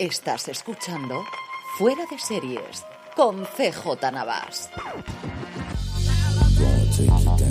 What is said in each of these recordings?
Estás escuchando Fuera de Series con CJ Navas.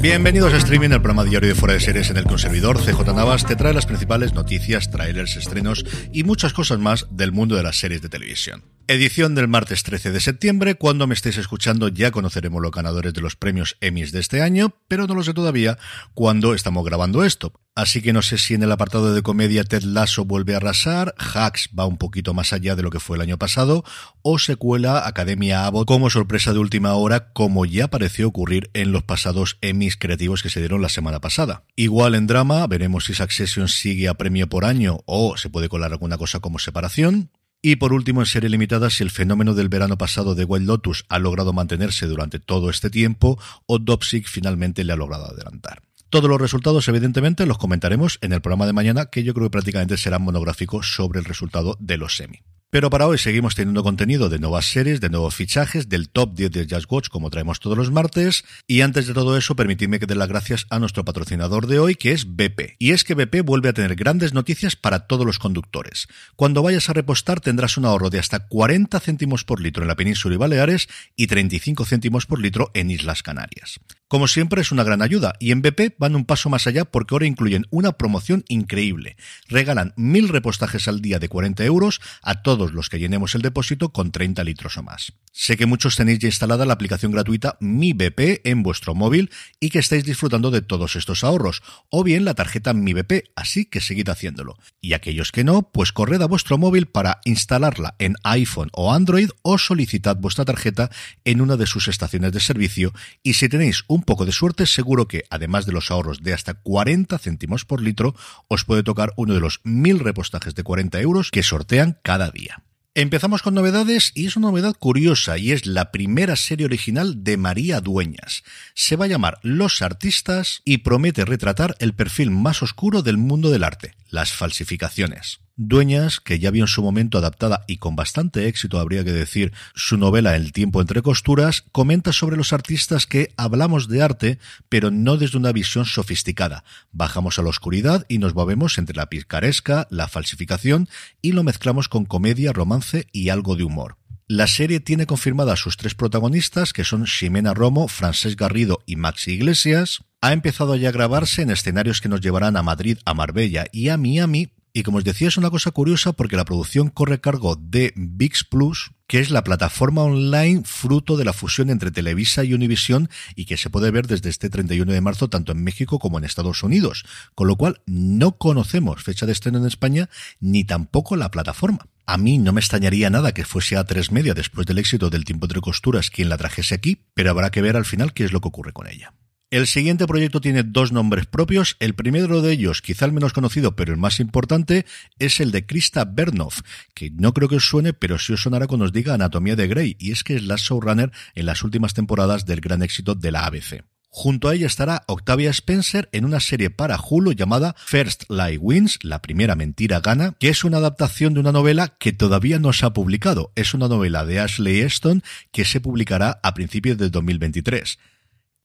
Bienvenidos a Streaming, el programa diario de Fuera de Series en el servidor, CJ Navas, te trae las principales noticias, trailers, estrenos y muchas cosas más del mundo de las series de televisión. Edición del martes 13 de septiembre. Cuando me estéis escuchando ya conoceremos los ganadores de los premios Emmys de este año, pero no lo sé todavía cuando estamos grabando esto. Así que no sé si en el apartado de comedia Ted Lasso vuelve a arrasar, Hacks va un poquito más allá de lo que fue el año pasado, o se cuela Academia Abbott como sorpresa de última hora, como ya pareció ocurrir en los pasados Emmys creativos que se dieron la semana pasada. Igual en drama, veremos si Succession sigue a premio por año o se puede colar alguna cosa como separación. Y por último, en serie limitada, si el fenómeno del verano pasado de Wild Lotus ha logrado mantenerse durante todo este tiempo o Dopsic finalmente le ha logrado adelantar. Todos los resultados, evidentemente, los comentaremos en el programa de mañana, que yo creo que prácticamente será monográfico sobre el resultado de los semi. Pero para hoy seguimos teniendo contenido de nuevas series, de nuevos fichajes, del top 10 de Just Watch, como traemos todos los martes. Y antes de todo eso, permitidme que dé las gracias a nuestro patrocinador de hoy, que es BP. Y es que BP vuelve a tener grandes noticias para todos los conductores. Cuando vayas a repostar tendrás un ahorro de hasta 40 céntimos por litro en la península y Baleares y 35 céntimos por litro en Islas Canarias. Como siempre es una gran ayuda y en BP van un paso más allá porque ahora incluyen una promoción increíble. Regalan mil repostajes al día de 40 euros a todos los que llenemos el depósito con 30 litros o más. Sé que muchos tenéis ya instalada la aplicación gratuita Mi BP en vuestro móvil y que estáis disfrutando de todos estos ahorros, o bien la tarjeta Mi BP, así que seguid haciéndolo. Y aquellos que no, pues corred a vuestro móvil para instalarla en iPhone o Android o solicitad vuestra tarjeta en una de sus estaciones de servicio y si tenéis un un poco de suerte, seguro que, además de los ahorros de hasta 40 céntimos por litro, os puede tocar uno de los mil repostajes de 40 euros que sortean cada día. Empezamos con novedades y es una novedad curiosa y es la primera serie original de María Dueñas. Se va a llamar Los Artistas y promete retratar el perfil más oscuro del mundo del arte, las falsificaciones. Dueñas, que ya vio en su momento adaptada y con bastante éxito, habría que decir, su novela El tiempo entre costuras, comenta sobre los artistas que hablamos de arte, pero no desde una visión sofisticada. Bajamos a la oscuridad y nos movemos entre la picaresca, la falsificación y lo mezclamos con comedia, romance y algo de humor. La serie tiene confirmadas sus tres protagonistas, que son Ximena Romo, Francesc Garrido y Maxi Iglesias. Ha empezado ya a grabarse en escenarios que nos llevarán a Madrid, a Marbella y a Miami, y como os decía, es una cosa curiosa porque la producción corre cargo de VIX Plus, que es la plataforma online fruto de la fusión entre Televisa y Univision y que se puede ver desde este 31 de marzo tanto en México como en Estados Unidos. Con lo cual, no conocemos fecha de estreno en España ni tampoco la plataforma. A mí no me extrañaría nada que fuese a tres media después del éxito del tiempo entre costuras quien la trajese aquí, pero habrá que ver al final qué es lo que ocurre con ella. El siguiente proyecto tiene dos nombres propios. El primero de ellos, quizá el menos conocido, pero el más importante, es el de Krista Bernoff, que no creo que os suene, pero sí os sonará cuando os diga Anatomía de Grey, y es que es la showrunner en las últimas temporadas del gran éxito de la ABC. Junto a ella estará Octavia Spencer en una serie para Hulu llamada First Lie Wins, la primera mentira gana, que es una adaptación de una novela que todavía no se ha publicado. Es una novela de Ashley Eston que se publicará a principios de 2023.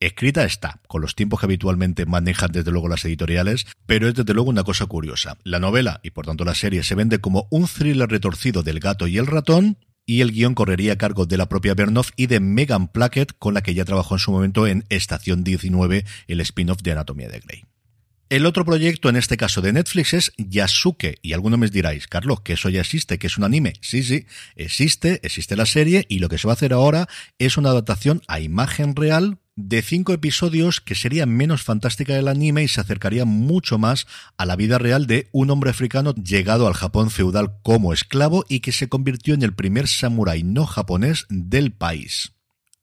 Escrita está, con los tiempos que habitualmente manejan desde luego las editoriales, pero es desde luego una cosa curiosa. La novela, y por tanto la serie, se vende como un thriller retorcido del gato y el ratón, y el guion correría a cargo de la propia Bernoff y de Megan Plackett, con la que ya trabajó en su momento en Estación 19, el spin-off de Anatomía de Grey. El otro proyecto, en este caso de Netflix, es Yasuke. Y alguno me diráis, Carlos, que eso ya existe, que es un anime. Sí, sí, existe, existe la serie y lo que se va a hacer ahora es una adaptación a imagen real de cinco episodios que sería menos fantástica del anime y se acercaría mucho más a la vida real de un hombre africano llegado al Japón feudal como esclavo y que se convirtió en el primer samurái no japonés del país.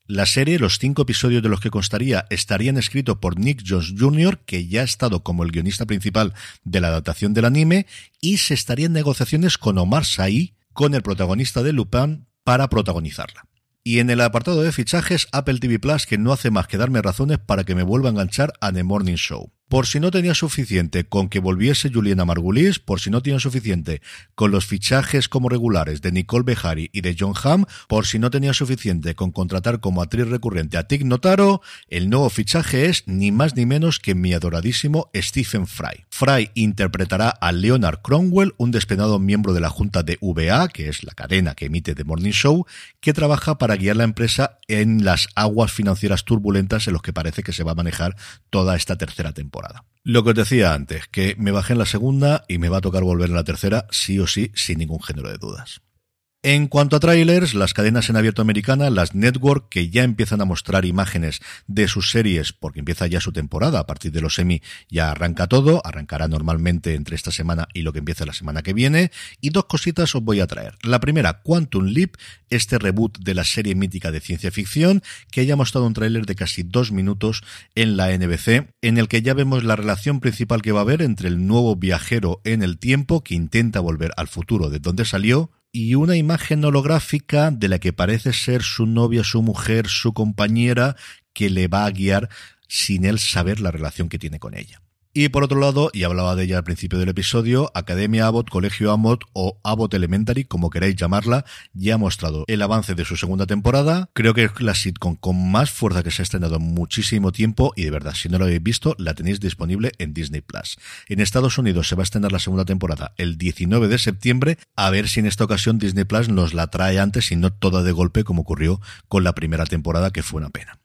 La serie, los cinco episodios de los que constaría, estarían escritos por Nick Jones Jr., que ya ha estado como el guionista principal de la adaptación del anime, y se estarían negociaciones con Omar Sai, con el protagonista de Lupin, para protagonizarla. Y en el apartado de fichajes, Apple TV Plus, que no hace más que darme razones para que me vuelva a enganchar a The Morning Show. Por si no tenía suficiente con que volviese Juliana Margulis, por si no tenía suficiente con los fichajes como regulares de Nicole Behari y de John Hamm, por si no tenía suficiente con contratar como actriz recurrente a Tig Notaro, el nuevo fichaje es ni más ni menos que mi adoradísimo Stephen Fry. Fry interpretará a Leonard Cromwell, un despeinado miembro de la junta de VA, que es la cadena que emite The Morning Show, que trabaja para guiar la empresa en las aguas financieras turbulentas en los que parece que se va a manejar toda esta tercera temporada. Lo que os decía antes, que me bajé en la segunda y me va a tocar volver en la tercera, sí o sí, sin ningún género de dudas. En cuanto a trailers, las cadenas en abierto americana, las network, que ya empiezan a mostrar imágenes de sus series, porque empieza ya su temporada, a partir de los semi ya arranca todo, arrancará normalmente entre esta semana y lo que empieza la semana que viene, y dos cositas os voy a traer. La primera, Quantum Leap, este reboot de la serie mítica de ciencia ficción, que haya mostrado un tráiler de casi dos minutos en la NBC, en el que ya vemos la relación principal que va a haber entre el nuevo viajero en el tiempo, que intenta volver al futuro de donde salió, y una imagen holográfica de la que parece ser su novia, su mujer, su compañera, que le va a guiar sin él saber la relación que tiene con ella. Y por otro lado, y hablaba de ella al principio del episodio, Academia Abbott, Colegio Abbott o Abbott Elementary, como queráis llamarla, ya ha mostrado el avance de su segunda temporada. Creo que es la sitcom con más fuerza que se ha estrenado en muchísimo tiempo y de verdad, si no lo habéis visto, la tenéis disponible en Disney Plus. En Estados Unidos se va a estrenar la segunda temporada el 19 de septiembre, a ver si en esta ocasión Disney Plus nos la trae antes y no toda de golpe como ocurrió con la primera temporada, que fue una pena.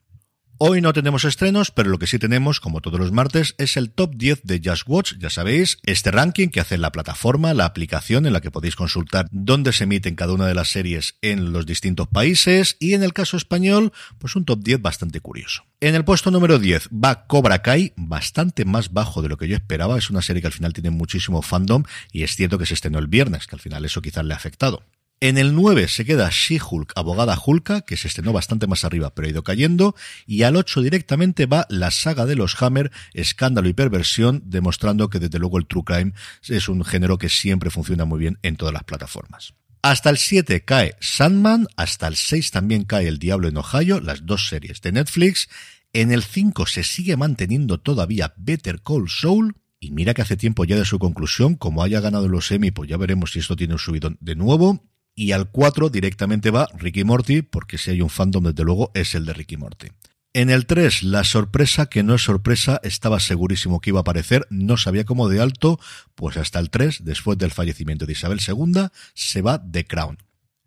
Hoy no tenemos estrenos, pero lo que sí tenemos, como todos los martes, es el top 10 de Just Watch, ya sabéis, este ranking que hace la plataforma, la aplicación en la que podéis consultar dónde se emiten cada una de las series en los distintos países y en el caso español, pues un top 10 bastante curioso. En el puesto número 10 va Cobra Kai, bastante más bajo de lo que yo esperaba, es una serie que al final tiene muchísimo fandom y es cierto que se estrenó el viernes, que al final eso quizás le ha afectado. En el 9 se queda She-Hulk, abogada Hulka, que se estrenó bastante más arriba, pero ha ido cayendo. Y al 8 directamente va la saga de los Hammer, escándalo y perversión, demostrando que desde luego el True Crime es un género que siempre funciona muy bien en todas las plataformas. Hasta el 7 cae Sandman, hasta el 6 también cae El Diablo en Ohio, las dos series de Netflix. En el 5 se sigue manteniendo todavía Better Call Saul, y mira que hace tiempo ya de su conclusión, como haya ganado los semi, pues ya veremos si esto tiene un subidón de nuevo y al 4 directamente va Ricky Morty, porque si hay un fandom, desde luego, es el de Ricky Morty. En el 3, la sorpresa, que no es sorpresa, estaba segurísimo que iba a aparecer, no sabía cómo de alto, pues hasta el 3, después del fallecimiento de Isabel II, se va The Crown.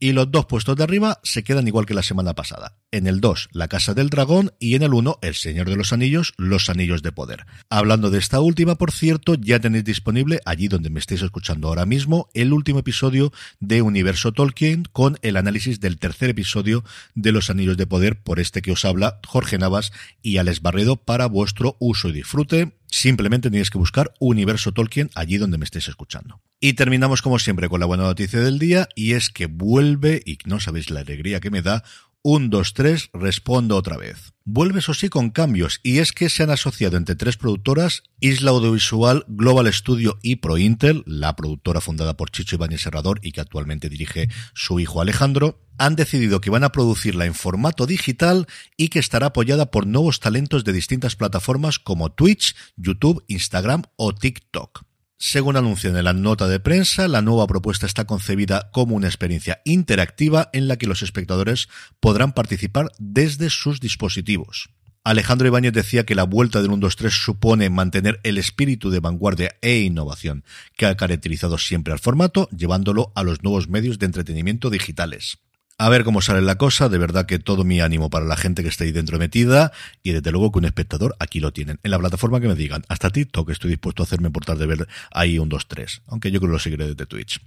Y los dos puestos de arriba se quedan igual que la semana pasada. En el 2, La Casa del Dragón y en el 1, El Señor de los Anillos, Los Anillos de Poder. Hablando de esta última, por cierto, ya tenéis disponible, allí donde me estáis escuchando ahora mismo, el último episodio de Universo Tolkien con el análisis del tercer episodio de Los Anillos de Poder por este que os habla Jorge Navas y Alex Barredo para vuestro uso y disfrute Simplemente tenéis que buscar Universo Tolkien allí donde me estéis escuchando. Y terminamos como siempre con la buena noticia del día y es que vuelve, y no sabéis la alegría que me da, un, dos, tres, respondo otra vez. Vuelve eso sí con cambios, y es que se han asociado entre tres productoras, Isla Audiovisual, Global Studio y ProIntel, la productora fundada por Chicho Ibáñez Serrador y que actualmente dirige su hijo Alejandro, han decidido que van a producirla en formato digital y que estará apoyada por nuevos talentos de distintas plataformas como Twitch, YouTube, Instagram o TikTok. Según anuncian en la nota de prensa, la nueva propuesta está concebida como una experiencia interactiva en la que los espectadores podrán participar desde sus dispositivos. Alejandro Ibáñez decía que la vuelta del 1-2-3 supone mantener el espíritu de vanguardia e innovación que ha caracterizado siempre al formato, llevándolo a los nuevos medios de entretenimiento digitales. A ver cómo sale la cosa, de verdad que todo mi ánimo para la gente que esté ahí dentro metida y desde luego que un espectador aquí lo tienen. En la plataforma que me digan, hasta TikTok estoy dispuesto a hacerme portar de ver ahí un 2-3, aunque yo creo que lo seguiré desde Twitch.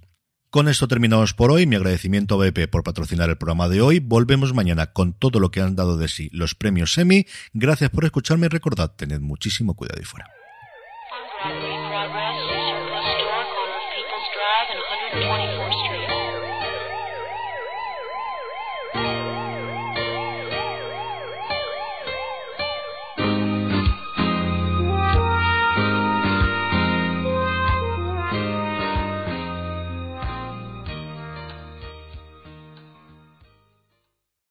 Con esto terminamos por hoy. Mi agradecimiento a BP por patrocinar el programa de hoy. Volvemos mañana con todo lo que han dado de sí los premios Semi. Gracias por escucharme y recordad, tened muchísimo cuidado y fuera.